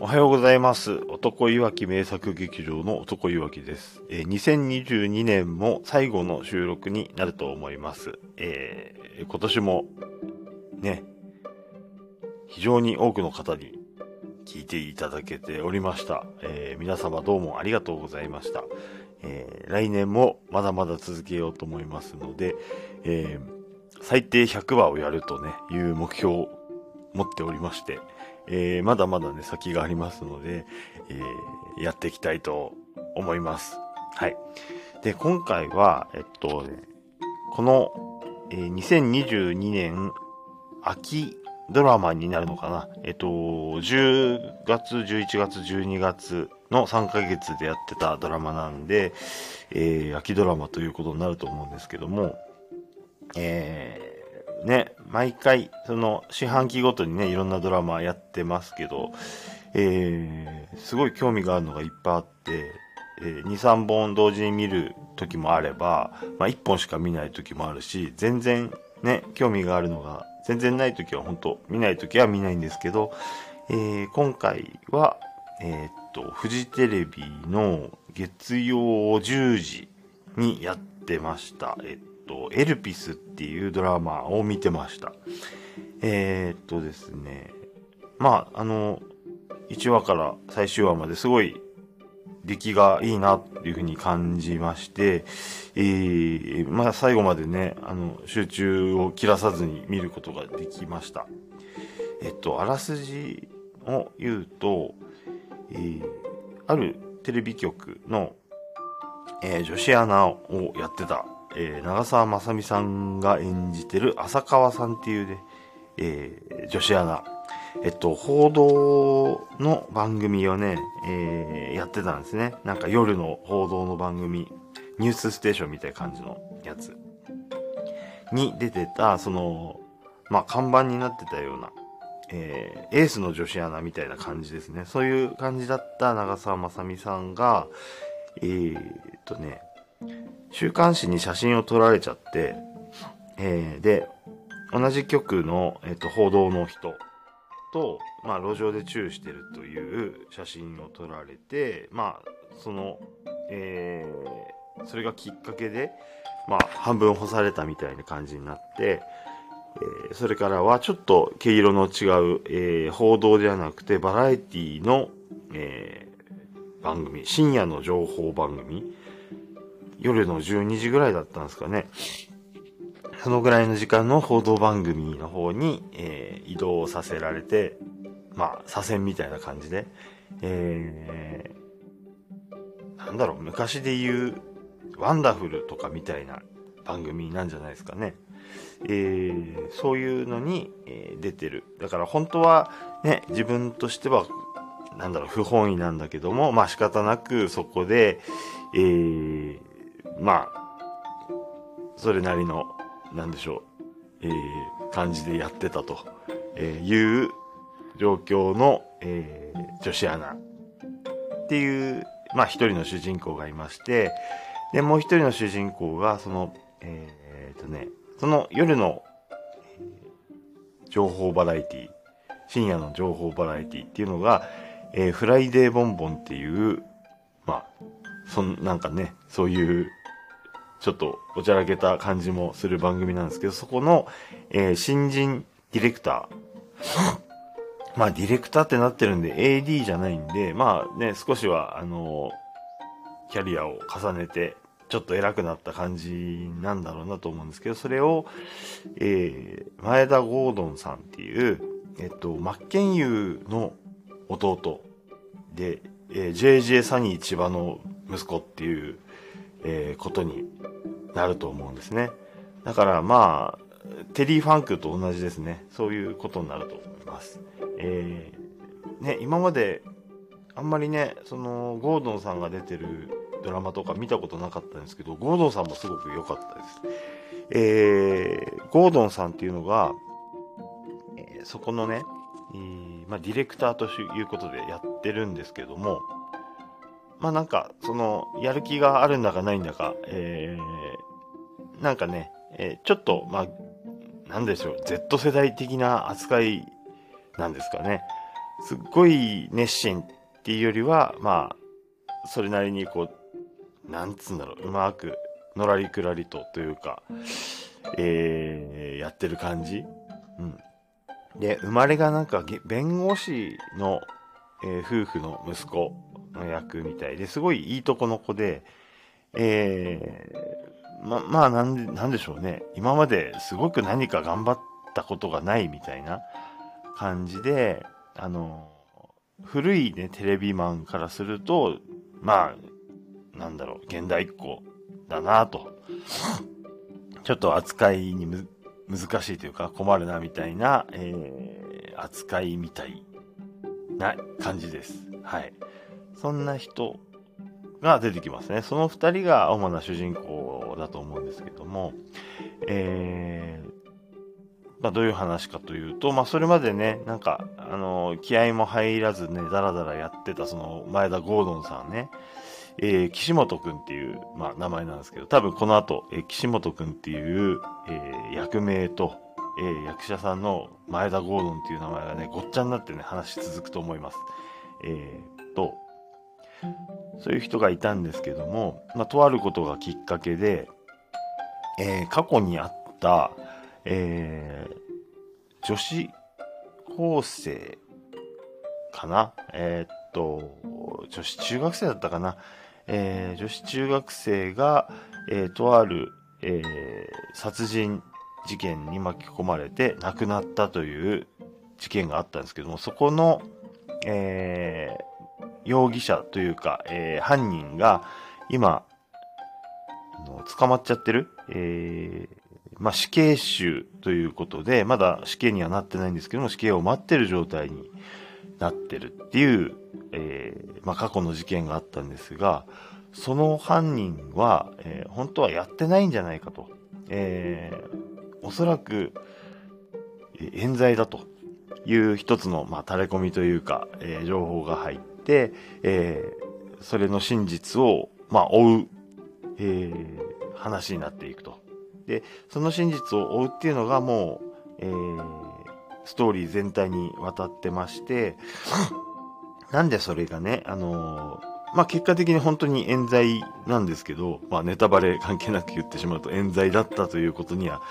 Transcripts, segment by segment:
おはようございます。男いわき名作劇場の男いわきです。えー2022年も最後の収録になると思います。えー今年もね、非常に多くの方に聞いていただけておりました。えー皆様どうもありがとうございました。え来年もまだまだ続けようと思いますので、え最低100話をやるとね、いう目標を持っておりまして、えーまだまだね、先がありますので、えーやっていきたいと思います。はい。で、今回は、えっとね、この、えー2022年秋ドラマになるのかな。えっと、10月、11月、12月の3ヶ月でやってたドラマなんで、えー秋ドラマということになると思うんですけども、えーね、毎回、その、四半期ごとにね、いろんなドラマやってますけど、えーすごい興味があるのがいっぱいあって、えー2、3本同時に見る時もあれば、まあ、1本しか見ない時もあるし、全然ね、興味があるのが、全然ない時は本当見ない時は見ないんですけど、えー今回は、えーっと、フジテレビの月曜10時にやってました。えっと、エルピスっていうドラマを見てました。えーっとですね、まあ、あの、1話から最終話まですごい出来がいいなっていうふうに感じまして、えー、まあ最後までね、あの、集中を切らさずに見ることができました。えっと、あらすじを言うと、えー、あるテレビ局の、えー女子アナをやってた、えー長澤まさみさんが演じてる浅川さんっていうね、えー女子アナ。えっと、報道の番組をね、えーやってたんですね。なんか夜の報道の番組、ニュースステーションみたいな感じのやつに出てた、その、まあ、看板になってたような、えーエースの女子アナみたいな感じですね。そういう感じだった長澤まさみさんが、えーっとね、週刊誌に写真を撮られちゃって、えーで、同じ局の、えっと報道の人と、まあ、路上でチューしてるという写真を撮られて、まあ、その、えーそれがきっかけで、まあ、半分干されたみたいな感じになって、えーそれからはちょっと毛色の違う、えー報道ではなくてバラエティの、えー番組、深夜の情報番組、夜の12時ぐらいだったんですかね。そのぐらいの時間の報道番組の方に、えー移動させられて、まあ、左遷みたいな感じで、えーなんだろう、昔で言う、ワンダフルとかみたいな番組なんじゃないですかね。えーそういうのに、えー出てる。だから本当はね、自分としては、なんだろう、不本意なんだけども、まあ仕方なくそこで、えーまあ、それなりの、なんでしょう、えー感じでやってたと、えーいう状況の、えー女子アナ。っていう、まあ一人の主人公がいまして、で、もう一人の主人公が、その、えーとね、その夜の、情報バラエティ、深夜の情報バラエティっていうのが、えーフライデーボンボンっていう、まあ、そん、なんかね、そういう、ちょっとおちゃらけた感じもする番組なんですけど、そこの、えー新人ディレクター。まあ、ディレクターってなってるんで、AD じゃないんで、まあね、少しは、あの、キャリアを重ねて、ちょっと偉くなった感じなんだろうなと思うんですけど、それを、えー、前田ゴードンさんっていう、えっと、マッケンユーの弟で、えー JJ サニー千葉の息子っていう、えーことになると思うんですね。だからまあ、テリー・ファンクと同じですね。そういうことになると思います。えーね、今まで、あんまりね、その、ゴードンさんが出てるドラマとか見たことなかったんですけど、ゴードンさんもすごく良かったです。えー、ゴードンさんっていうのが、えーそこのね、えーまあ、ディレクターということでやってるんですけども、まあなんか、その、やる気があるんだかないんだか、えー、なんかね、えーちょっと、まあ、なんでしょう、Z 世代的な扱いなんですかね。すっごい熱心っていうよりは、まあ、それなりにこう、なんつうんだろう、うまく、のらりくらりとというか、えー、やってる感じ。うん。で、生まれがなんか、弁護士の、えー、夫婦の息子の役みたいで、すごいいいとこの子で、えー、ま、まあなんで、なんでしょうね。今まですごく何か頑張ったことがないみたいな感じで、あの、古いね、テレビマンからすると、まあ、なんだろう、現代っ子だなと。ちょっと扱いにむ難しいというか困るなみたいな、えー、扱いみたいな感じです。はい。そんな人が出てきますね。その二人が主な主人公だと思うんですけども、えー、まあ、どういう話かというと、まあ、それまでね、なんか、あの、気合も入らずね、ダラダラやってた、その、前田ゴードンさんね、えー、岸本くんっていう、まあ、名前なんですけど、多分この後、えー、岸本くんっていう、えー、役名と、えー、役者さんの前田ゴードンっていう名前がね、ごっちゃになってね、話続くと思います。えー、そういう人がいたんですけども、まあ、とあることがきっかけで、えー、過去にあった、えー、女子高生かな？えー、っと、女子中学生だったかな？えー、女子中学生が、えー、とある、えー、殺人事件に巻き込まれて亡くなったという事件があったんですけども、そこの、えー、容疑者というか、えー、犯人が今、捕まっちゃってる、えー、まあ、死刑囚ということで、まだ死刑にはなってないんですけども、死刑を待ってる状態になってるっていう、えー、まあ、過去の事件があったんですが、その犯人は、えー、本当はやってないんじゃないかと。えー、おそらく、え冤罪だという一つの、まあ、垂れ込みというか、えー、情報が入って、えー、それの真実を、まあ、追う、えー、話になっていくと。で、その真実を追うっていうのがもう、えー、ストーリー全体にわたってまして、なんでそれがね、あのー、まあ、結果的に本当に冤罪なんですけど、まあ、ネタバレ関係なく言ってしまうと冤罪だったということには、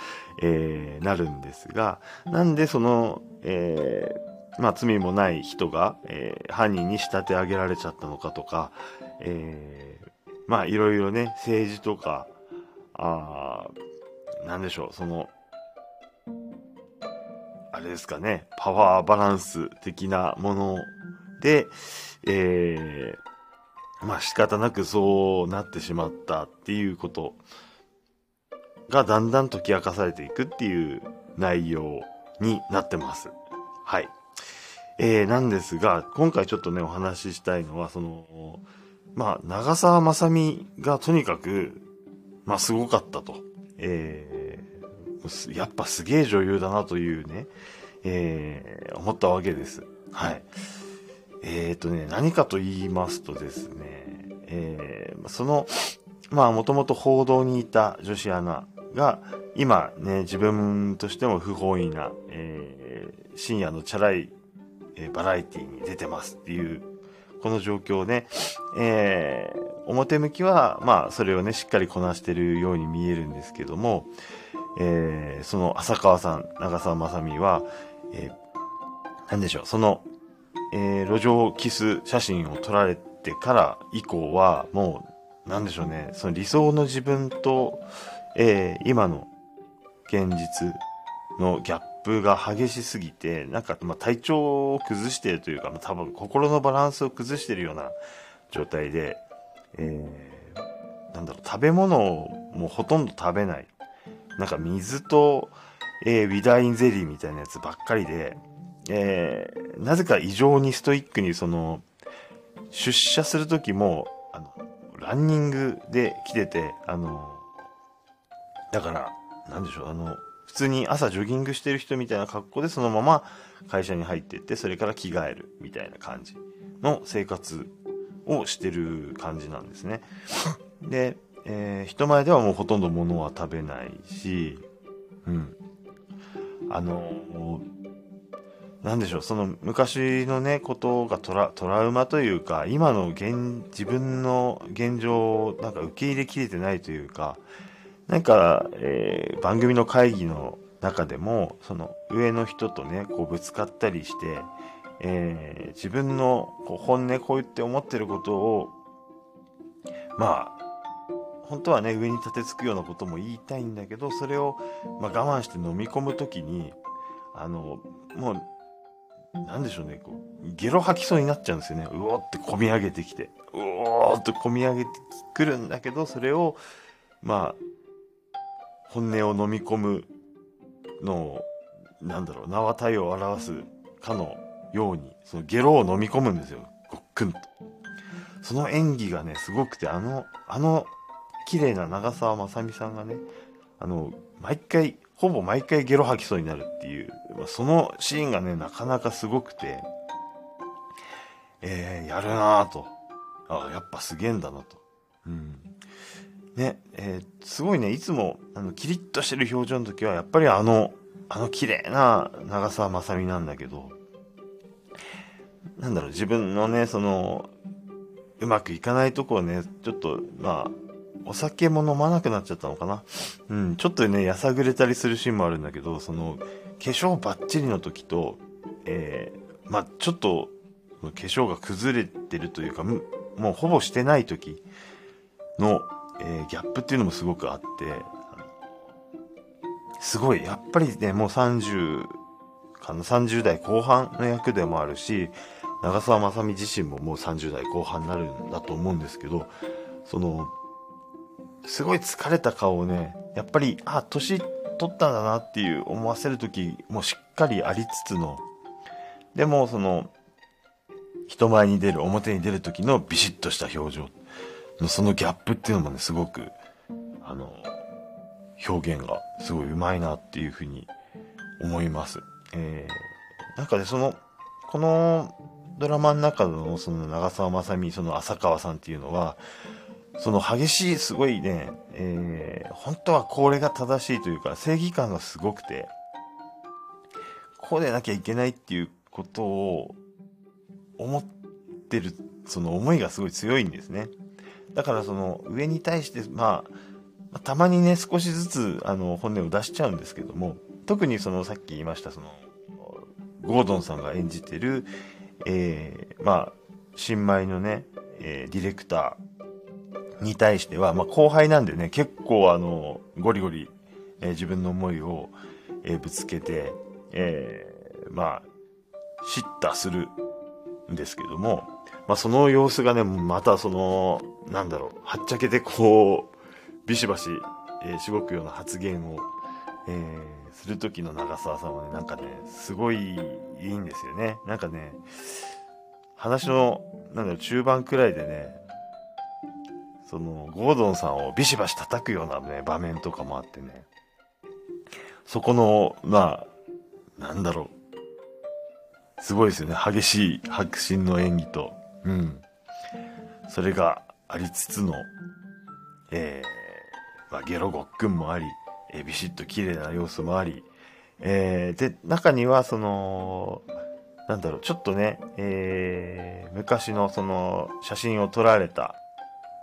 えー、なるんですが、なんでその、えー、まあ、罪もない人が、えー、犯人に仕立て上げられちゃったのかとか、えー、まあ、いろいろね、政治とか、あなんでしょう、その、あれですかね、パワーバランス的なもので、えー、まあ仕方なくそうなってしまったっていうことがだんだん解き明かされていくっていう内容になってます。はい。えー、なんですが、今回ちょっとね、お話ししたいのは、その、まあ、長澤まさみがとにかく、まあ、すごかったと。えー、やっぱすげえ女優だなというね、えー、思ったわけです。はい。えっ、ー、とね、何かと言いますとですね、えー、その、まあ、もともと報道にいた女子アナが、今ね、自分としても不本意な、えー、深夜のチャラい、え、バラエティに出てますっていう、この状況ね、えー、表向きは、まあ、それをね、しっかりこなしてるように見えるんですけども、えー、その浅川さん、長澤まさみは、えー、なんでしょう、その、えー、路上キス写真を撮られてから以降は、もう、なんでしょうね、その理想の自分と、えー、今の現実のギャッププが激しすぎて、なんか、まあ、体調を崩しているというか、まあ、多分心のバランスを崩しているような状態で、えー、なんだろう、食べ物をもうほとんど食べない。なんか水と、えー、ウィダインゼリーみたいなやつばっかりで、えー、なぜか異常にストイックにその、出社するときも、あの、ランニングで来てて、あの、だから、なんでしょう、あの、普通に朝ジョギングしてる人みたいな格好でそのまま会社に入ってって、それから着替えるみたいな感じの生活をしてる感じなんですね。で、えー、人前ではもうほとんど物は食べないし、うん。あのなんでしょう、その昔のね、ことがトラトラウマというか、今の現、自分の現状をなんか受け入れきれてないというか、なんか、えー、番組の会議の中でも、その上の人とね、こうぶつかったりして、えー、自分のこう本音、こう言って思ってることを、まあ、本当はね、上に立てつくようなことも言いたいんだけど、それを、まあ、我慢して飲み込むときに、あの、もう、なんでしょうね、こう、ゲロ吐きそうになっちゃうんですよね。うおって込み上げてきて。うおーって込み上げてくるんだけど、それを、まあ、本音を飲み込むのを、なんだろう、縄体を表すかのように、そのゲロを飲み込むんですよ。ごっくんと。その演技がね、すごくて、あの、あの、綺麗な長澤まさみさんがね、あの、毎回、ほぼ毎回ゲロ吐きそうになるっていう、まあ、そのシーンがね、なかなかすごくて、えー、やるなぁと。あやっぱすげえんだなと。うん。ね、えー、すごいね、いつも、あの、キリッとしてる表情の時は、やっぱりあの、あの綺麗な長澤まさみなんだけど、なんだろう、自分のね、その、うまくいかないとこをね、ちょっと、まあ、お酒も飲まなくなっちゃったのかな。うん、ちょっとね、やさぐれたりするシーンもあるんだけど、その、化粧バッチリの時と、えー、まあ、ちょっと、化粧が崩れてるというか、もうほぼしてない時の、えー、ギャップっていうのもすごくあって、すごい、やっぱりね、もう30かな、30代後半の役でもあるし、長澤まさみ自身ももう30代後半になるんだと思うんですけど、その、すごい疲れた顔をね、やっぱり、あ、年取ったんだなっていう思わせる時もしっかりありつつの、でもその、人前に出る、表に出る時のビシッとした表情そのギャップっていうのもね、すごく、あの、表現がすごい上手いなっていうふうに思います。えー、なんかね、その、このドラマの中のその長澤まさみ、その浅川さんっていうのは、その激しい、すごいね、えー、本当はこれが正しいというか、正義感がすごくて、こうでなきゃいけないっていうことを思ってる、その思いがすごい強いんですね。だからその上に対して、まあ、たまにね、少しずつ、あの、本音を出しちゃうんですけども、特にその、さっき言いました、その、ゴードンさんが演じてる、えー、まあ、新米のね、えー、ディレクター、に対しては、まあ、後輩なんでね、結構あの、ゴリゴリ、えー、自分の思いを、えー、ぶつけて、えー、まあ、叱咤するんですけども、まあ、その様子がね、またその、なんだろう、はっちゃけてこう、ビシバシ、えー、しごくような発言を、えー、する時の長澤さんはね、なんかね、すごいいいんですよね。なんかね、話の、なんだろう、中盤くらいでね、その、ゴードンさんをビシバシ叩くようなね、場面とかもあってね、そこの、まあ、なんだろう。すごいですよね。激しい迫真の演技と、うん。それがありつつの、えー、まあ、ゲロごっくんもあり、えー、ビシッと綺麗な様子もあり、えー、で、中には、その、なんだろう、ちょっとね、えー、昔のその写真を撮られた、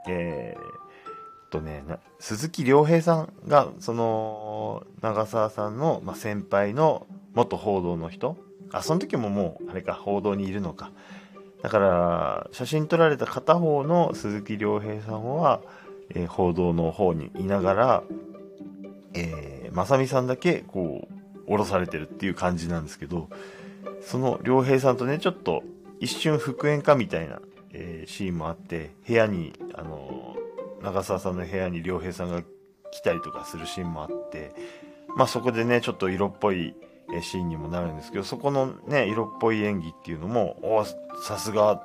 えー、とね、鈴木亮平さんが、その、長澤さんの、まあ、先輩の元報道の人あ、その時ももう、あれか、報道にいるのか。だから、写真撮られた片方の鈴木亮平さんは、えー、報道の方にいながら、えー、まさみさんだけ、こう、降ろされてるっていう感じなんですけど、その良平さんとね、ちょっと一瞬復縁かみたいなえー、シーンもあって、部屋に、あのー、長澤さんの部屋に良平さんが来たりとかするシーンもあって、まあそこでね、ちょっと色っぽいシーンにもなるんですけど、そこのね、色っぽい演技っていうのも、おさすが、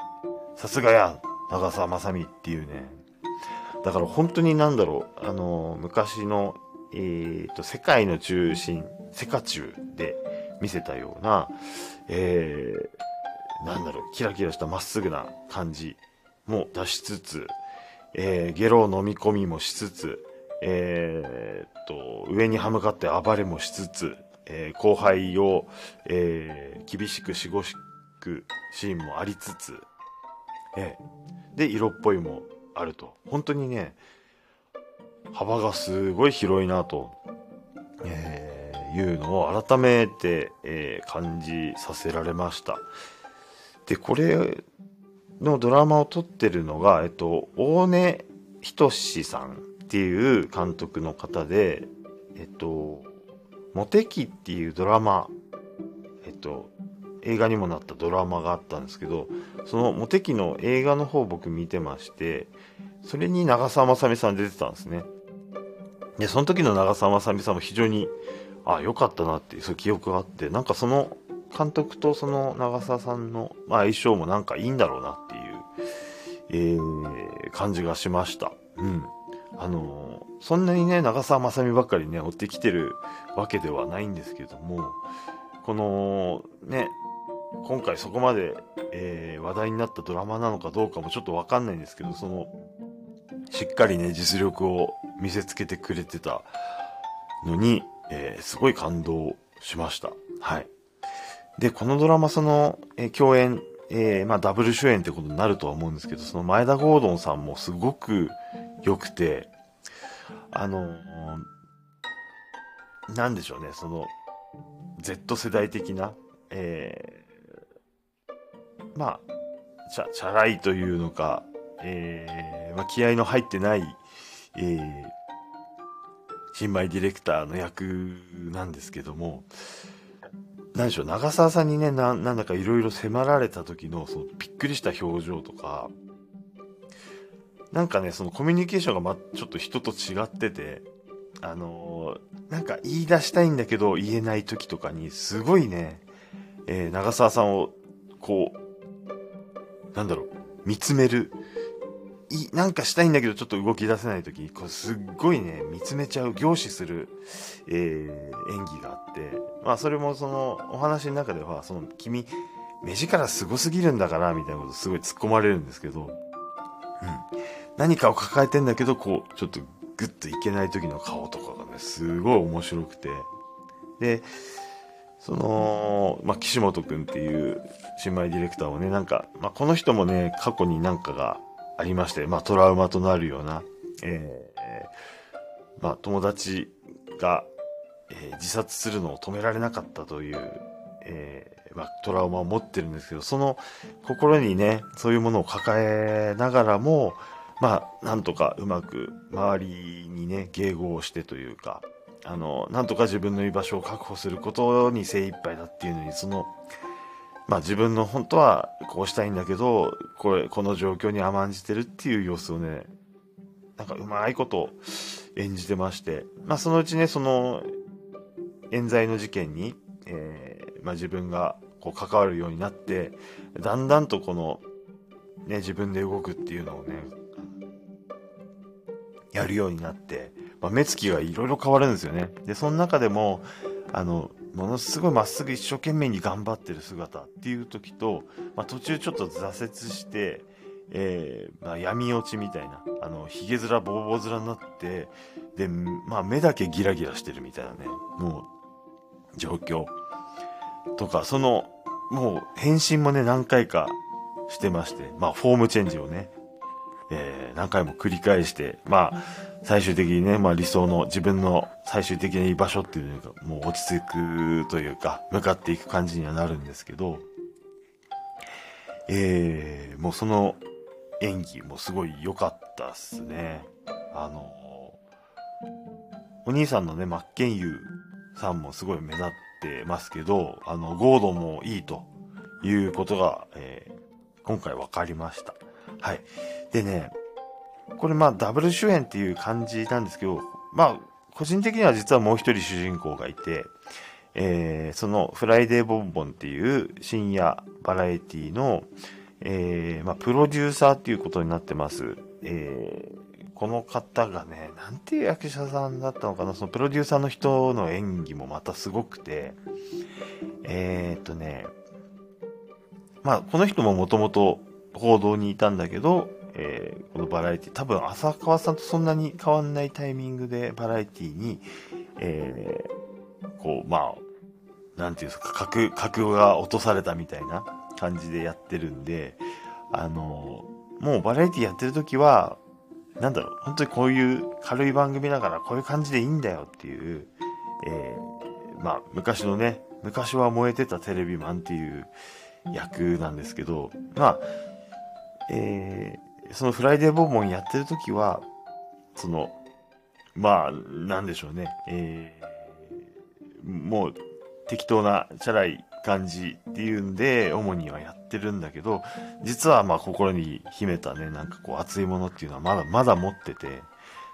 さすがや、長澤まさみっていうね。だから本当になんだろう、あの、昔の、えっ、と、世界の中心、セカチュウで見せたような、えー、なんだろう、キラキラしたまっすぐな感じも出しつつ、えー、ゲロを飲み込みもしつつ、えー、っと、上に歯向かって暴れもしつつ、えー、後輩を、えー、厳しくしごしくシーンもありつつ、えー、で、色っぽいもあると。本当にね、幅がすごい広いなと、えー、いうのを改めて、えー、感じさせられました。で、これのドラマを撮ってるのが、えっと、大根仁さんっていう監督の方で、えっと、モテキっていうドラマ、えっと、映画にもなったドラマがあったんですけど、そのモテキの映画の方僕見てまして、それに長澤まさみさん出てたんですね。で、その時の長澤まさみさんも非常に、あ、良かったなっていう、そういう記憶があって、なんかその監督とその長澤さんの、まあ、相性もなんかいいんだろうなっていう、えー、感じがしました。うん。あの、そんなにね、長澤まさみばっかりね、追ってきてるわけではないんですけども、この、ね、今回そこまで、えー、話題になったドラマなのかどうかもちょっとわかんないんですけど、その、しっかりね、実力を見せつけてくれてたのに、えー、すごい感動しました。はい。で、このドラマ、その、えー、共演、えー、まあ、ダブル主演ってことになるとは思うんですけど、その前田ゴードンさんもすごく良くて、あの、なんでしょうね、その、Z 世代的な、えー、まあ、チャ、チャラいというのか、えー、まあ、気合の入ってない、えー、新米ディレクターの役なんですけども、何でしょう、長澤さんにね、ななんだかいろいろ迫られた時の、その、びっくりした表情とか、なんかね、そのコミュニケーションがま、ちょっと人と違ってて、あのー、なんか言い出したいんだけど言えない時とかに、すごいね、えー、長澤さんを、こう、なんだろう、見つめる、い、なんかしたいんだけどちょっと動き出せない時、こうすっごいね、見つめちゃう、凝視する、えー、演技があって、まあそれもその、お話の中では、その、君、目力すごすぎるんだから、みたいなことすごい突っ込まれるんですけど、うん。何かを抱えてんだけど、こう、ちょっとグッといけない時の顔とかがね、すごい面白くて、で、その、まあ、岸本くんっていう新米ディレクターをね、なんか、まあ、この人もね、過去になんかがありまして、まあ、トラウマとなるような、えー、まあ、友達が、えー、自殺するのを止められなかったという、えー、まあ、トラウマを持ってるんですけど、その心にね、そういうものを抱えながらも、まあ、なんとかうまく周りにね、迎合してというか、あの、なんとか自分の居場所を確保することに精一杯だっていうのに、その、まあ自分の本当はこうしたいんだけど、これ、この状況に甘んじてるっていう様子をね、なんかうまいこと演じてまして、まあそのうちね、その、冤罪の事件に、えー、まあ自分がこう関わるようになって、だんだんとこの、ね、自分で動くっていうのをね、やるようになって、まあ、目つきがいろいろ変わるんですよね。で、その中でも、あの、ものすごいまっすぐ一生懸命に頑張ってる姿っていう時と、まあ、途中ちょっと挫折して、えー、まあ、闇落ちみたいな、あの、髭面、ボーボー面になって、で、まあ、目だけギラギラしてるみたいなね、もう、状況。とか、その、もう、変身もね、何回かしてまして、まあ、フォームチェンジをね、えー、何回も繰り返して、まあ、最終的にね、まあ理想の自分の最終的な居場所っていうのがもう落ち着くというか、向かっていく感じにはなるんですけど、えー、もうその演技もすごい良かったっすね。あの、お兄さんのね、真剣佑さんもすごい目立ってますけど、あの、ゴードもいいということが、えー、今回分かりました。はい。でね、これまあダブル主演っていう感じなんですけど、まあ個人的には実はもう一人主人公がいて、えー、そのフライデーボンボンっていう深夜バラエティの、えー、まあプロデューサーっていうことになってます。えー、この方がね、なんていう役者さんだったのかな、そのプロデューサーの人の演技もまたすごくて、え、っとね、まあこの人ももともと報道にいたんだけど、えー、このバラエティ、多分浅川さんとそんなに変わんないタイミングでバラエティに、えー、こう、まあ、なんていうんですか、格、格が落とされたみたいな感じでやってるんで、あの、もうバラエティやってる時は、なんだろう、本当にこういう軽い番組だからこういう感じでいいんだよっていう、えー、まあ、昔のね、昔は燃えてたテレビマンっていう役なんですけど、まあ、え、そのフライデーボンボンやってる時は、その、まあ、なんでしょうね、えー、もう適当なチャラい感じっていうんで、主にはやってるんだけど、実はまあ心に秘めたね、なんかこう熱いものっていうのはまだまだ持ってて、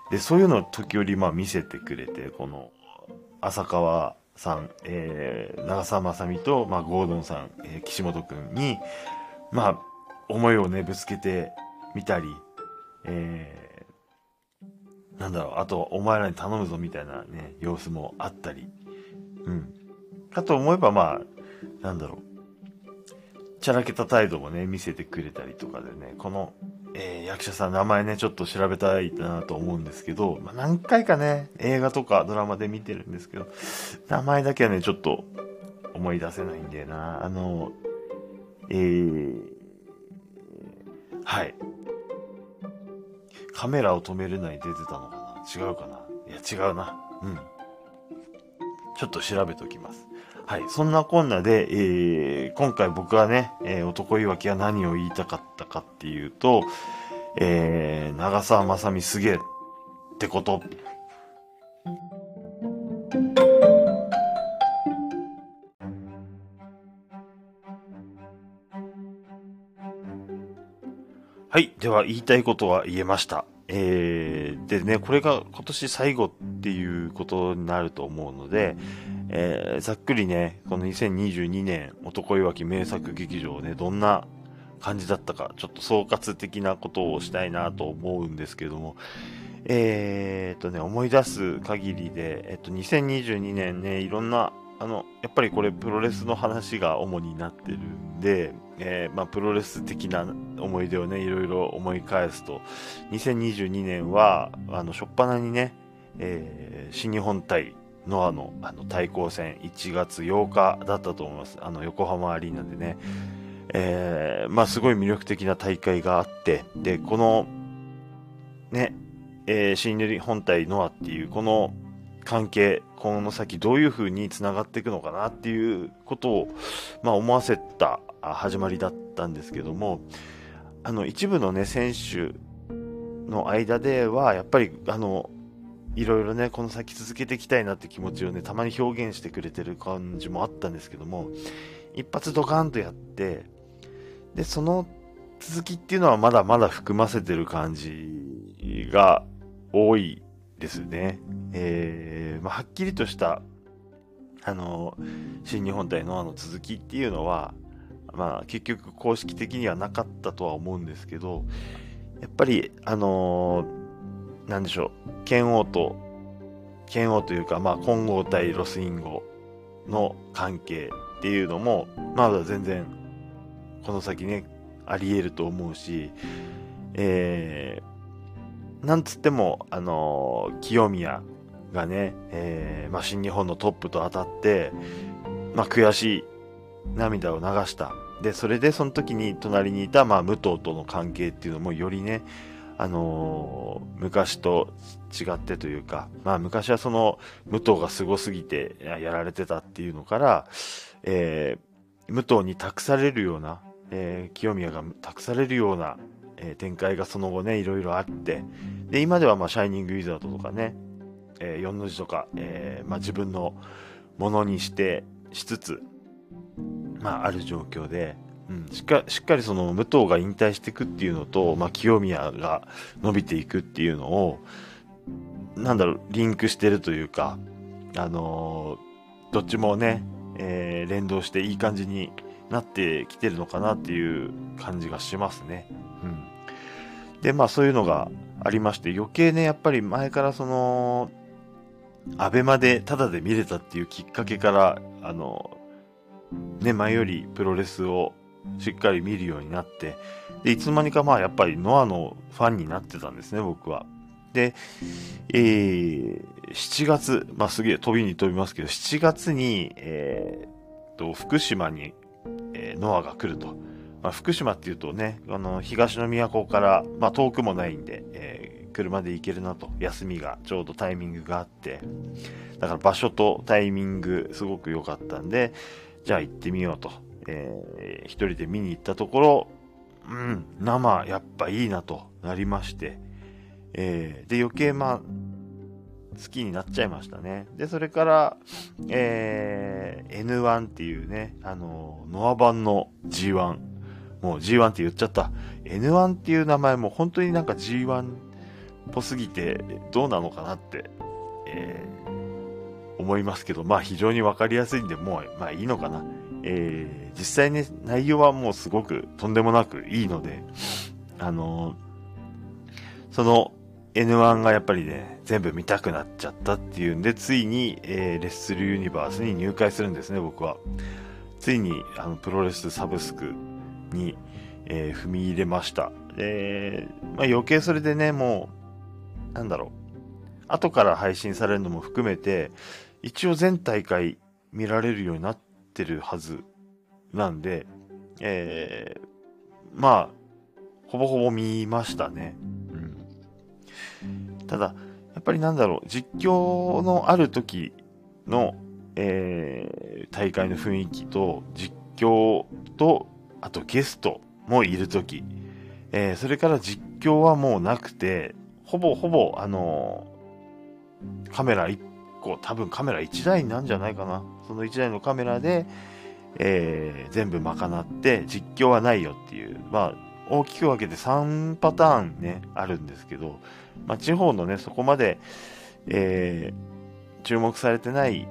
で、そういうのを時折まあ見せてくれて、この、浅川さん、えー、長澤まさみと、まあ、ゴードンさん、えー、岸本くんに、まあ、思いをね、ぶつけてみたり、えー、なんだろう、あと、お前らに頼むぞみたいなね、様子もあったり、うん。かと思えば、まあ、なんだろう。ちゃらけた態度もね、見せてくれたりとかでね、この、えー、役者さん名前ね、ちょっと調べたいなと思うんですけど、まあ、何回かね、映画とかドラマで見てるんですけど、名前だけはね、ちょっと思い出せないんだよな。あの、えー、はい。カメラを止めれない出てたのかな？違うかな？いや、違うな。うん。ちょっと調べておきます。はい。そんなこんなで、えー、今回僕はね、えー、男いわきは何を言いたかったかっていうと、えー、長澤まさみすげえってこと。はい。では、言いたいことは言えました。えー、でね、これが今年最後っていうことになると思うので、えー、ざっくりね、この2022年男いわき名作劇場ね、どんな感じだったか、ちょっと総括的なことをしたいなと思うんですけども、えー、っとね、思い出す限りで、えっと、2022年ね、いろんな、あの、やっぱりこれプロレスの話が主になってるんで、えー、まあ、プロレス的な思い出をね、いろいろ思い返すと、2022年は、あの、しょっぱなにね、えー、新日本対ノアのあの対抗戦1月8日だったと思います。あの横浜アリーナでね。えー、まあすごい魅力的な大会があって、で、この、ね、えー、新日本対ノアっていうこの関係、この先どういう風に繋がっていくのかなっていうことを、まあ思わせた始まりだったんですけども、あの一部のね、選手の間では、やっぱりあの、いろいろね、この先続けていきたいなって気持ちをね、たまに表現してくれてる感じもあったんですけども、一発ドカンとやって、で、その続きっていうのはまだまだ含ませてる感じが多いですね。えー、まあ、はっきりとした、あの、新日本対ノアの続きっていうのは、まあ、結局公式的にはなかったとは思うんですけど、やっぱり、あのーなんでしょう、剣王と、剣王というか、まあ、金剛対ロスインゴの関係っていうのも、まだ全然、この先ね、あり得ると思うし、えー、なんつっても、あのー、清宮がね、えー、まあ、新日本のトップと当たって、まあ、悔しい涙を流した。で、それでその時に隣にいた、まあ、武藤との関係っていうのもよりね、あのー、昔と違ってというか、まあ昔はその武藤がすごすぎてやられてたっていうのから、えー、武藤に託されるような、えー、清宮が託されるような、えー、展開がその後ね、いろいろあって、で、今ではまあシャイニングウィザードとかね、えー、4の字とか、えー、まあ自分のものにして、しつつ、まあある状況で、うん、しっかしっかりその武藤が引退していくっていうのと、まあ、清宮が伸びていくっていうのを、なんだろう、リンクしてるというか、あのー、どっちもね、えー、連動していい感じになってきてるのかなっていう感じがしますね。うん。で、まあそういうのがありまして、余計ね、やっぱり前からその、アベマでタダで見れたっていうきっかけから、あの、ね、前よりプロレスをしっかり見るようになって、で、いつの間にかまあやっぱりノアのファンになってたんですね、僕は。で、えー、7月、まあすげえ飛びに飛びますけど、7月に、えー、と、福島に、えー、ノアが来ると。まあ、福島っていうとね、あの、東の都から、まあ、遠くもないんで、えー、車で行けるなと。休みがちょうどタイミングがあって。だから場所とタイミングすごく良かったんで、じゃあ行ってみようと。えー、一人で見に行ったところ、うん、生やっぱいいなとなりまして、えー、で余計まあ、好きになっちゃいましたね。で、それから、えー、N1 っていうね、あの、ノア版の G1。もう G1 って言っちゃった。N1 っていう名前も本当になんか G1 っぽすぎてどうなのかなって、えー、思いますけど、まあ非常にわかりやすいんで、もう、まあいいのかな。えー、実際ね、内容はもうすごくとんでもなくいいので、あのー、その N1 がやっぱりね、全部見たくなっちゃったっていうんで、ついに、えー、レッスルユニバースに入会するんですね、僕は。ついに、あの、プロレスサブスクに、えー、踏み入れました。で、まあ余計それでね、もう、なんだろう。後から配信されるのも含めて、一応全大会見られるようになってるはずなんで、えー、まあ、ほぼほぼ見ましたね。うんただ、やっぱりなんだろう、実況のある時の、えー、大会の雰囲気と、実況と、あとゲストもいる時、えー、それから実況はもうなくて、ほぼほぼ、あのー、カメラ1個、多分カメラ1台なんじゃないかな。その1台のカメラで、えー、全部賄って、実況はないよっていう、まあ、大きく分けて3パターンね、あるんですけど、まあ、地方のね、そこまで、えー、注目されてない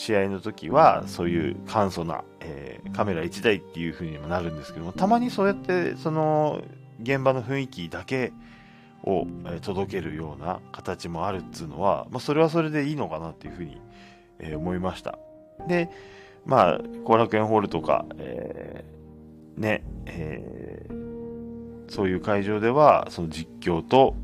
試合の時は、そういう簡素な、えー、カメラ1台っていう風にもなるんですけども、たまにそうやって、その、現場の雰囲気だけを、届けるような形もあるっつうのは、まあ、それはそれでいいのかなっていう風に、えー、思いました。で、まあ、後楽園ホールとか、えー、ね、えー、そういう会場では、その実況と、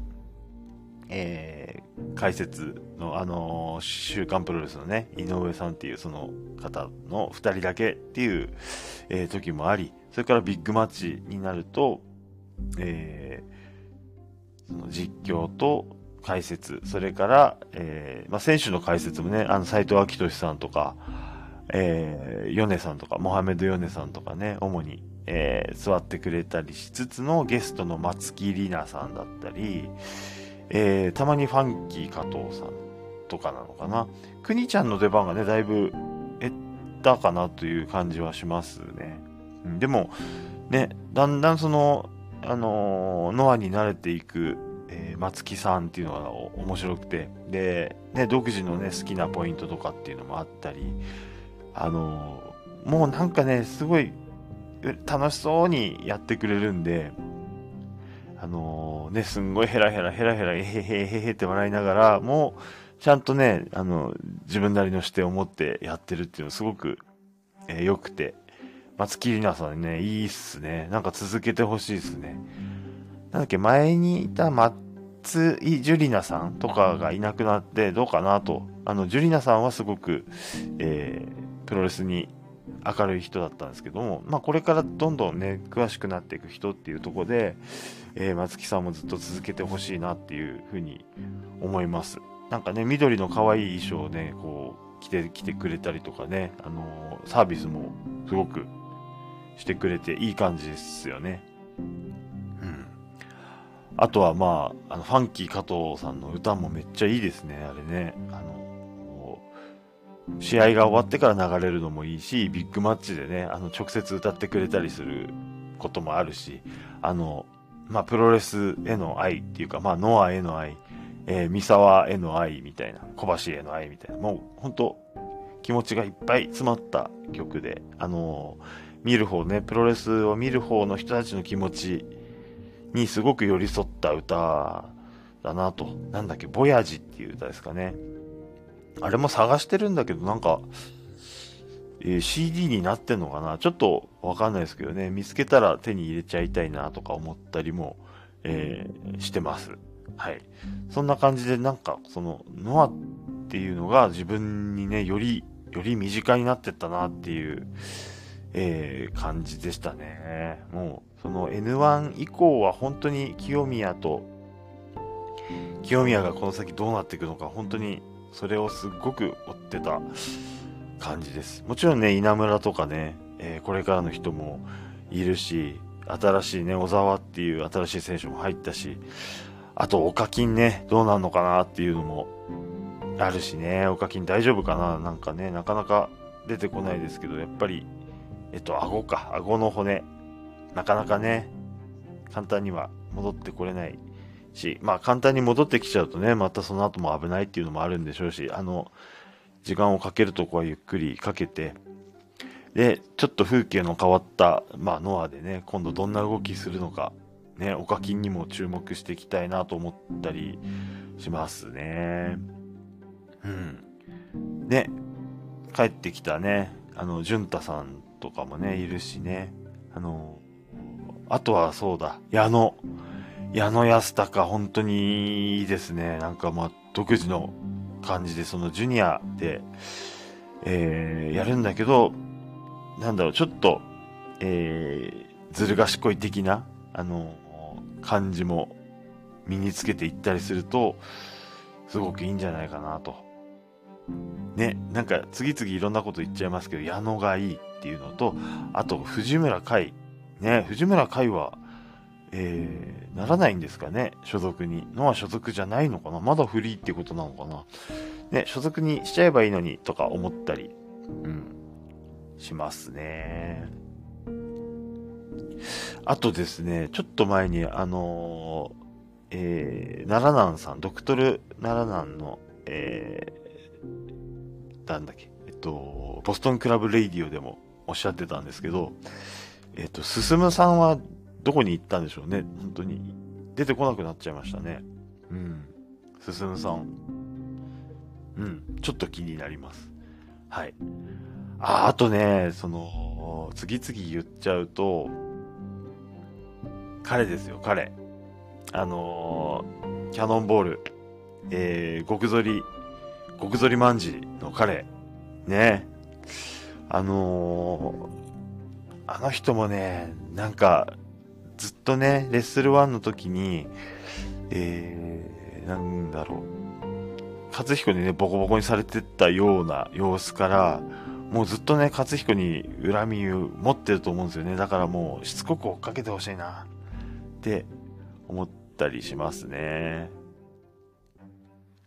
えー、解説の、あのー、週刊プロレスのね、井上さんっていうその方の2人だけっていう、えー、時もあり、それからビッグマッチになると、えー、その実況と解説、それから、えー、まあ、選手の解説もね、あの、斎藤明俊さんとか、えー、ヨネさんとか、モハメド・ヨネさんとかね、主に、えー、座ってくれたりしつつのゲストの松木里奈さんだったり、えー、たまにファンキー加藤さんとかなのかな。くにちゃんの出番がね、だいぶ減ったかなという感じはしますね。うん、でも、ね、だんだんその、あの、ノアに慣れていく、えー、松木さんっていうのが面白くて、で、ね、独自のね、好きなポイントとかっていうのもあったり、あの、もうなんかね、すごい楽しそうにやってくれるんで、あのー、ね、すんごいヘラヘラヘラヘラ、えへへへへって笑いながら、もう、ちゃんとね、あの、自分なりの視点を持ってやってるっていうのすごく、えー、良くて、松木里奈さんね、いいっすね。なんか続けてほしいっすね。なんだっけ、前にいた松井樹里奈さんとかがいなくなってどうかなと。あの、樹里奈さんはすごく、えー、プロレスに明るい人だったんですけども、まあ、これからどんどんね、詳しくなっていく人っていうとこで、えー、松木さんもずっと続けてほしいなっていうふうに思います。なんかね、緑の可愛い衣装をね、こう、着て、着てくれたりとかね、あのー、サービスもすごくしてくれていい感じですよね。うん。あとはまあ、あの、ファンキー加藤さんの歌もめっちゃいいですね、あれね。あの、試合が終わってから流れるのもいいし、ビッグマッチでね、あの、直接歌ってくれたりすることもあるし、あの、まあ、プロレスへの愛っていうか、まあ、ノアへの愛、えー、三沢への愛みたいな、小橋への愛みたいな、もう、本当気持ちがいっぱい詰まった曲で、あのー、見る方ね、プロレスを見る方の人たちの気持ちにすごく寄り添った歌だなと。なんだっけ、ボヤジっていう歌ですかね。あれも探してるんだけど、なんか、えー、CD になってんのかな？ちょっとわかんないですけどね、見つけたら手に入れちゃいたいなとか思ったりも、えー、してます。はい。そんな感じでなんか、その、ノアっていうのが自分にね、よりより身近になってったなっていう、えー、感じでしたね。もう、その N1 以降は本当に清宮と、清宮がこの先どうなっていくのか、本当にそれをすっごく追ってた感じです。もちろんね、稲村とかね、えー、これからの人もいるし、新しいね、小沢っていう新しい選手も入ったし、あと、オカキンね、どうなるのかなっていうのもあるしね、オカキン大丈夫かな？なんかね、なかなか出てこないですけど、やっぱり、えっと、顎か、顎の骨、なかなかね、簡単には戻ってこれないし、まあ簡単に戻ってきちゃうとね、またその後も危ないっていうのもあるんでしょうし、あの、時間をかけるとこはゆっくりかけて、で、ちょっと風景の変わった、まあ、ノアでね、今度どんな動きするのか、ね、オカキンにも注目していきたいなと思ったりしますね。うん。で、帰ってきたね、あの、潤太さんとかもね、いるしね、あの、あとはそうだ、矢野。矢野安隆、本当にいいですね。なんかまあ、独自の感じで、そのジュニアで、えー、やるんだけど、なんだろう、ちょっと、えー、ずる賢い的な、あの、感じも身につけていったりすると、すごくいいんじゃないかなと。ね、なんか次々いろんなこと言っちゃいますけど、矢野がいいっていうのと、あと藤村海。ね、藤村海は、えー、ならないんですかね、所属に。のは所属じゃないのかなまだフリーってことなのかなね、所属にしちゃえばいいのにとか思ったり、うん。しますね。あとですね、ちょっと前に、あのえー、奈良南さん、ドクトル奈良南の、えー、なんだっけ、えっと、ボストンクラブレイディオでもおっしゃってたんですけど、えっと、進さんはどこに行ったんでしょうね、本当に。出てこなくなっちゃいましたね。うん。進さん。うん、ちょっと気になります。はい。あ、あとね、その、次々言っちゃうと、彼ですよ、彼。あのー、キャノンボール、えー、極ぞり、極ぞりまんじの彼。ね。あのー、あの人もね、なんか、ずっとね、レッスル1の時に、えー、なんだろう。勝彦にね、ボコボコにされてたような様子から、もうずっとね、勝彦に恨みを持ってると思うんですよね。だからもうしつこく追っかけてほしいなって思ったりしますね。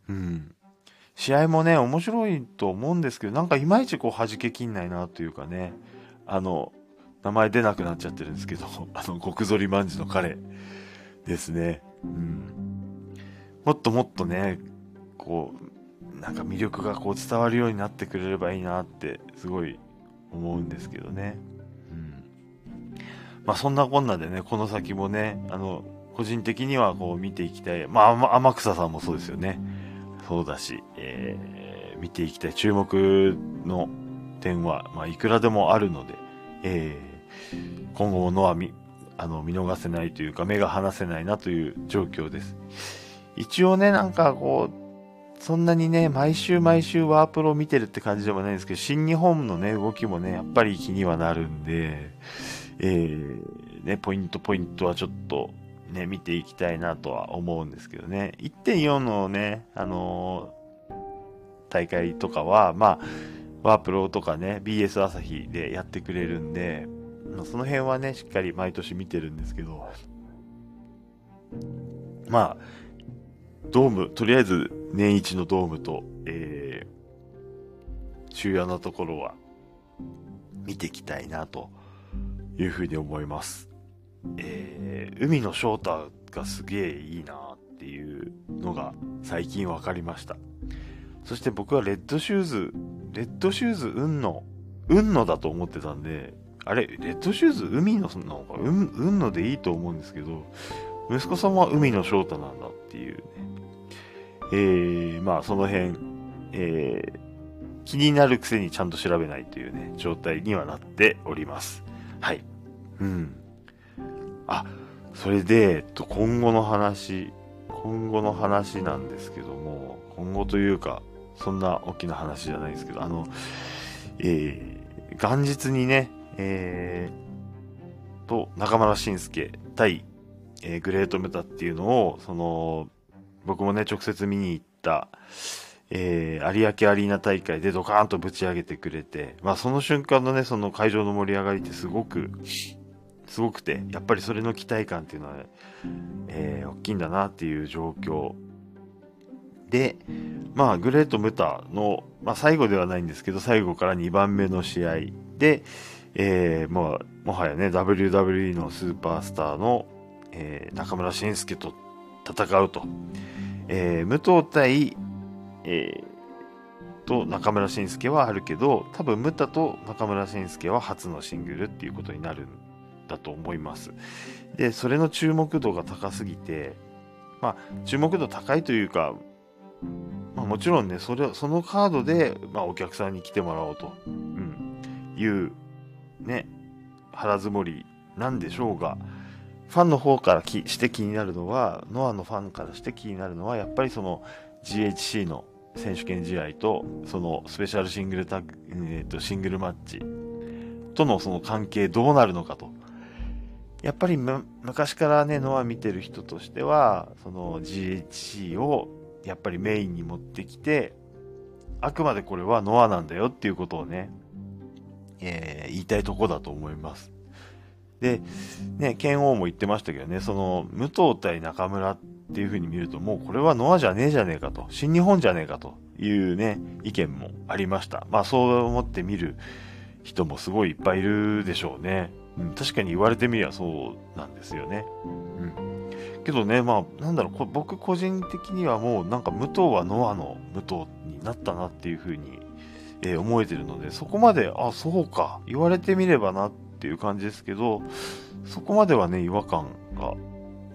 うん。試合もね、面白いと思うんですけど、なんかいまいちこう弾けきんないなというかね、あの、名前出なくなっちゃってるんですけど、あの、極ぞりまんじの彼ですね。うん。もっともっとね、こう、なんか魅力がこう伝わるようになってくれればいいなってすごい思うんですけどね。うん。まあそんなこんなでね、この先もね、あの、個人的にはこう見ていきたい。まあ、天草さんもそうですよね。そうだし、えー、見ていきたい注目の点は、まあいくらでもあるので、えー、今後のは見、あの、見逃せないというか、目が離せないなという状況です。一応ね、なんかこう、そんなにね、毎週毎週ワープロ見てるって感じでもないんですけど、新日本のね、動きもね、やっぱり気にはなるんで、えー、ね、ポイントポイントはちょっと、ね、見ていきたいなとは思うんですけどね。1.4のね、あのー、大会とかは、まあ、ワープロとかね、BS 朝日でやってくれるんで、その辺はね、しっかり毎年見てるんですけど、まあ、ドーム、とりあえず年一のドームと、えー、中夜のところは見ていきたいなというふうに思います。えー、海の翔太がすげえいいなっていうのが最近分かりました。そして僕はレッドシューズ、レッドシューズ運の、運のだと思ってたんで、あれ、レッドシューズ海のなのか、運のでいいと思うんですけど、息子さんは海の翔太なんだっていうね。えー、まあその辺、えー、気になるくせにちゃんと調べないというね、状態にはなっております。はい。うん。あ、それで、えっと、今後の話、今後の話なんですけども、今後というか、そんな大きな話じゃないですけど、あの、えー、元日にね、えー、と、中村晋介対、えー、グレートメタっていうのを、その、僕もね、直接見に行った、えー、有明アリーナ大会でドカーンとぶち上げてくれて、まあその瞬間のね、その会場の盛り上がりってすごく、すごくて、やっぱりそれの期待感っていうのは、えー、大きいんだなっていう状況で、まあ、グレート・ムタの、まあ、最後ではないんですけど、最後から2番目の試合で、えー、もう、もはやね、WWE のスーパースターの、えー、中村慎介と戦うと。えー、武藤対、えー、と中村慎介はあるけど、多分、ムタと中村慎介は初のシングルっていうことになるんだと思います。で、それの注目度が高すぎて、まあ、注目度高いというか、まあ、もちろんね、それ、そのカードで、まあ、お客さんに来てもらおうと、うん、いう、ね、腹積もりなんでしょうが、ファンの方からきして気になるのは、ノアのファンからして気になるのは、やっぱりその GHC の選手権試合と、そのスペシャルシングルタッグ、えー、とシングルマッチとのその関係どうなるのかと。やっぱり昔からね、ノア見てる人としては、その GHC をやっぱりメインに持ってきて、あくまでこれはノアなんだよっていうことをね、えー、言いたいとこだと思います。で、ね、剣王も言ってましたけどね、その、武藤対中村っっていう風に見ると、もうこれはノアじゃねえじゃねえかと、新日本じゃねえかというね、意見もありました。まあそう思って見る人もすごいいっぱいいるでしょうね。うん、確かに言われてみりゃそうなんですよね。うん。けどね、まあ、なんだろう、僕個人的にはもうなんか武藤はノアの武藤になったなっていうふうに、えー、思えてるので、そこまで、あ、そうか、言われてみればなっていう感じですけど、そこまではね、違和感が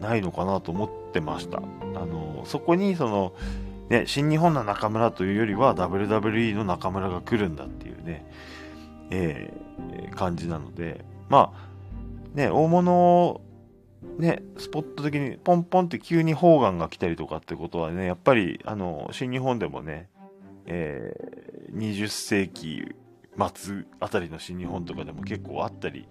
ないのかなと思ってました。あの、そこにその、ね、新日本の中村というよりは WWE の中村が来るんだっていうね、えー、感じなので、まあ、ね、大物ね、スポット的にポンポンって急に砲丸が来たりとかってことはね、やっぱり、あの、新日本でもね、えー、20世紀末あたりの新日本とかでも結構あったり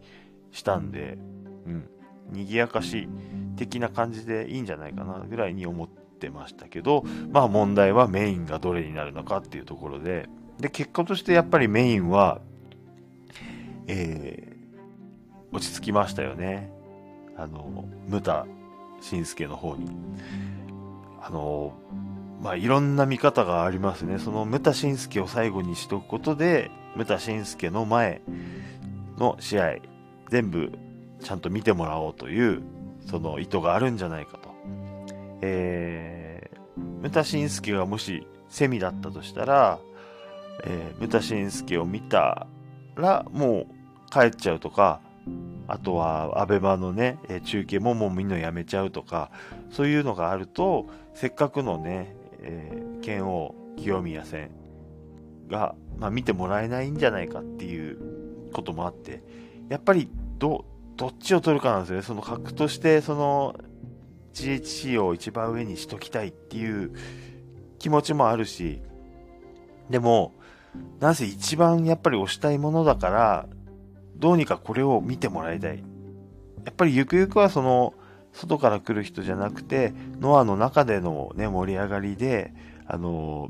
したんで、うん、賑やかし的な感じでいいんじゃないかなぐらいに思ってましたけど、まあ問題はメインがどれになるのかっていうところで、で、結果としてやっぱりメインは、えー、落ち着きましたよね。あの、ムタ晋介の方に。あの、まあ、いろんな見方がありますね。そのムタ晋介を最後にしとくことで、ムタ晋介の前の試合、全部ちゃんと見てもらおうという、その意図があるんじゃないかと。えー、ムタ晋介がもしセミだったとしたら、えー、ムタ晋介を見たら、もう帰っちゃうとか、あとは、アベマのね、中継ももうみんなやめちゃうとか、そういうのがあると、せっかくのね、えー、剣王清宮戦が、まあ、見てもらえないんじゃないかっていうこともあって、やっぱり、ど、どっちを取るかなんですよね。その格として、その、GHC を一番上にしときたいっていう気持ちもあるし、でも、なぜ一番やっぱり推したいものだから、どうにかこれを見てもらいたい。やっぱりゆくゆくはその、外から来る人じゃなくて、ノアの中でのね、盛り上がりで、あの、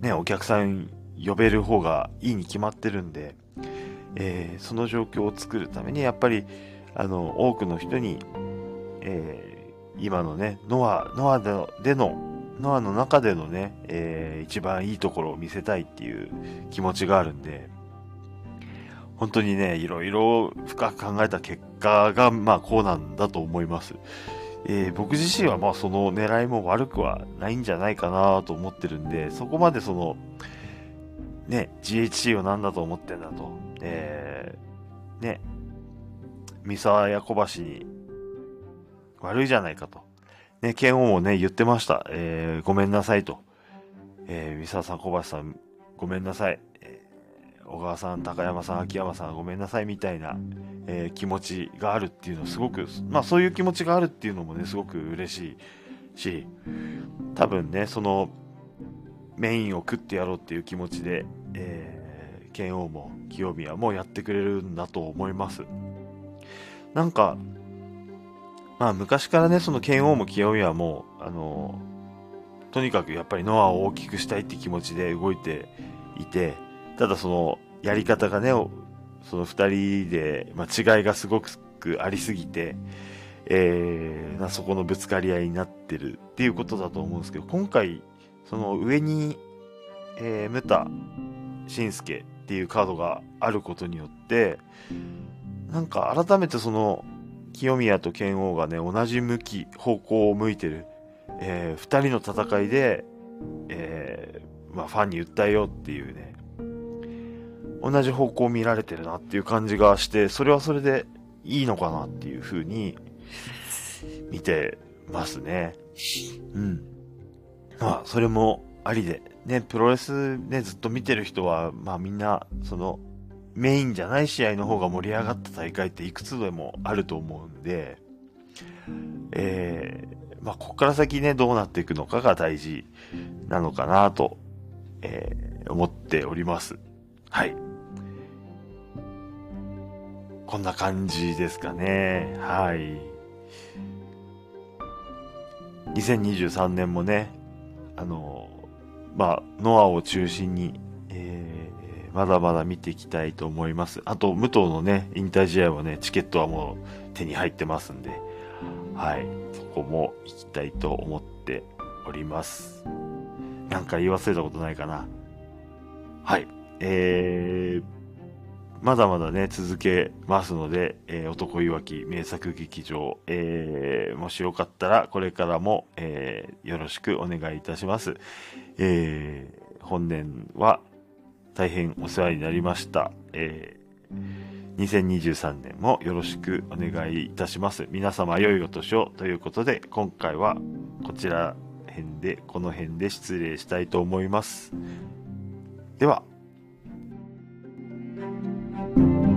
ね、お客さん呼べる方がいいに決まってるんで、えー、その状況を作るために、やっぱり、あの、多くの人に、えー、今のね、ノア、ノアでの、ノアの中でのね、えー、一番いいところを見せたいっていう気持ちがあるんで、本当にね、いろいろ深く考えた結果が、まあこうなんだと思います。えー、僕自身はまあその狙いも悪くはないんじゃないかなと思ってるんで、そこまでその、ね、GHC を何だと思ってんだと。えー、ね、三沢や小橋に悪いじゃないかと。ね、剣王もね、言ってました。えー、ごめんなさいと。えー、三沢さん、小橋さん、ごめんなさい。小川さん、高山さん、秋山さん、ごめんなさいみたいな、えー、気持ちがあるっていうのはすごく、まあそういう気持ちがあるっていうのもね、すごく嬉しいし、多分ね、そのメインを食ってやろうっていう気持ちで、えー、剣王も清宮もやってくれるんだと思います。なんか、まあ昔からね、その剣王も清宮も、あの、とにかくやっぱりノアを大きくしたいって気持ちで動いていて、ただそのやり方がね、その二人で、まあ、違いがすごくありすぎて、えー、そこのぶつかり合いになってるっていうことだと思うんですけど、今回、その上に、えー、ムタ、シンスケっていうカードがあることによって、なんか改めてその、清宮と剣王がね、同じ向き、方向を向いてる、えー、二人の戦いで、えー、まあ、ファンに訴えようっていうね、同じ方向を見られてるなっていう感じがして、それはそれでいいのかなっていう風に見てますね。うん。まあ、それもありで、ね、プロレスね、ずっと見てる人は、まあみんな、その、メインじゃない試合の方が盛り上がった大会っていくつでもあると思うんで、えー、まあ、ここから先ね、どうなっていくのかが大事なのかなと、えー、思っております。はい。こんな感じですかね。はい。2023年もね、あの、まあ、ノアを中心に、えー、まだまだ見ていきたいと思います。あと、武藤のね、引退試合もね、チケットはもう手に入ってますんで、はい、そこも行きたいと思っております。なんか言い忘れたことないかな。はい、えー、まだまだね、続けますので、えー、男いわき名作劇場、えー、もしよかったら、これからも、えー、よろしくお願いいたします。えー、本年は大変お世話になりました。えー、2023年もよろしくお願いいたします。皆様良いお年をということで、今回はこちら辺で、この辺で失礼したいと思います。では、Thank you.